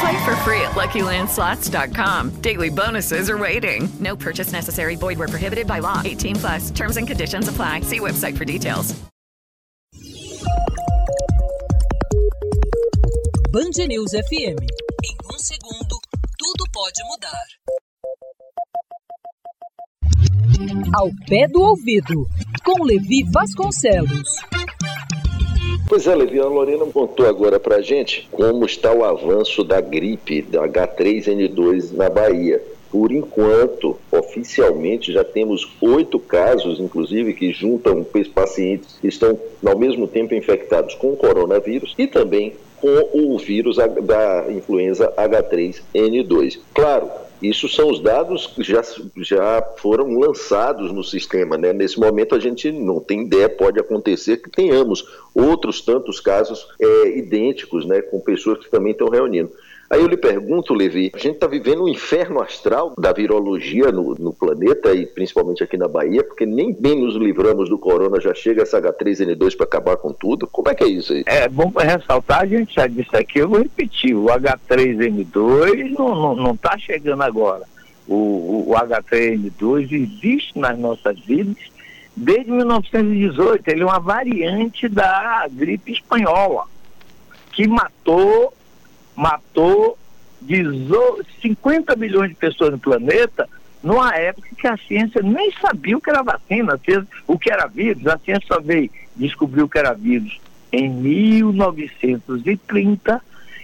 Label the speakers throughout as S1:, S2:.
S1: Play for free at LuckyLandSlots.com. Daily bonuses are waiting. No purchase necessary. Void where prohibited by law. 18 plus. Terms and conditions apply. See website for details.
S2: Band News FM. Em um segundo, tudo pode mudar. Ao pé do ouvido, com Levi Vasconcelos.
S3: Pois é, Levi, a Lorena contou agora pra gente como está o avanço da gripe da H3N2 na Bahia. Por enquanto, oficialmente, já temos oito casos, inclusive, que juntam pacientes que estão ao mesmo tempo infectados com o coronavírus e também com o vírus da influenza H3N2. Claro, isso são os dados que já, já foram lançados no sistema. Né? Nesse momento a gente não tem ideia, pode acontecer que tenhamos outros tantos casos é, idênticos, né, com pessoas que também estão reunindo. Aí eu lhe pergunto, Levi, a gente está vivendo um inferno astral da virologia no, no, planeta e principalmente aqui na Bahia, porque nem bem nos livramos do corona, já chega essa H3N2 para acabar com tudo. Como é que é isso aí?
S4: É bom ressaltar, a gente já disse aqui, eu vou repetir, o H3N2 não está chegando agora. O, o, o H3N2 existe nas nossas vidas desde 1918. Ele é uma variante da gripe espanhola, que matou matou 50 milhões de pessoas no planeta numa época que a ciência nem sabia o que era vacina, o que era vírus. A ciência só veio descobrir o que era vírus em 1930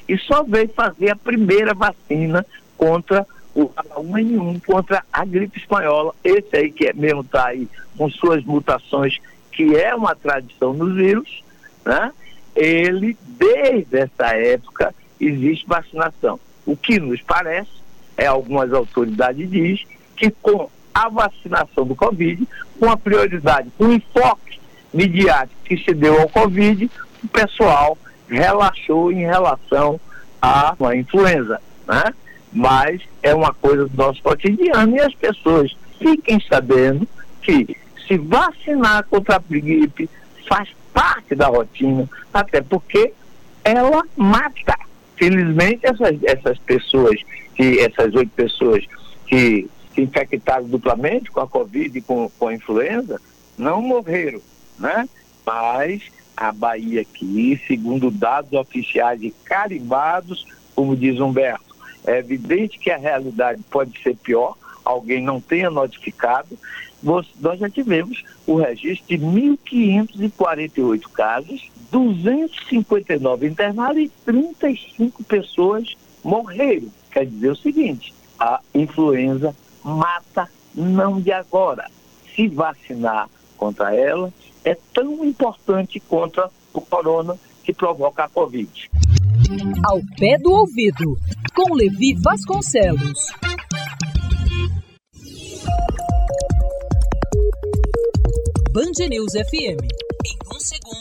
S4: e só veio fazer a primeira vacina contra o H1N1, contra a gripe espanhola. Esse aí que é mesmo está aí com suas mutações, que é uma tradição nos vírus, né? Ele, desde essa época, existe vacinação. O que nos parece, é algumas autoridades diz que com a vacinação do Covid, com a prioridade, com o enfoque midiático que se deu ao Covid, o pessoal relaxou em relação à influenza, né? Mas é uma coisa do nosso cotidiano e as pessoas fiquem sabendo que se vacinar contra a gripe faz parte da rotina, até porque ela mata. Felizmente, essas, essas pessoas, que, essas oito pessoas que se infectaram duplamente com a Covid e com, com a influenza, não morreram, né? Mas a Bahia aqui, segundo dados oficiais e carimbados, como diz Humberto, é evidente que a realidade pode ser pior, alguém não tenha notificado, nós já tivemos o registro de 1.548 casos 259 internados e 35 pessoas morreram. Quer dizer o seguinte: a influenza mata não de agora. Se vacinar contra ela é tão importante contra o corona que provoca a Covid.
S2: Ao pé do ouvido, com Levi Vasconcelos. Band News FM. Em um segundo.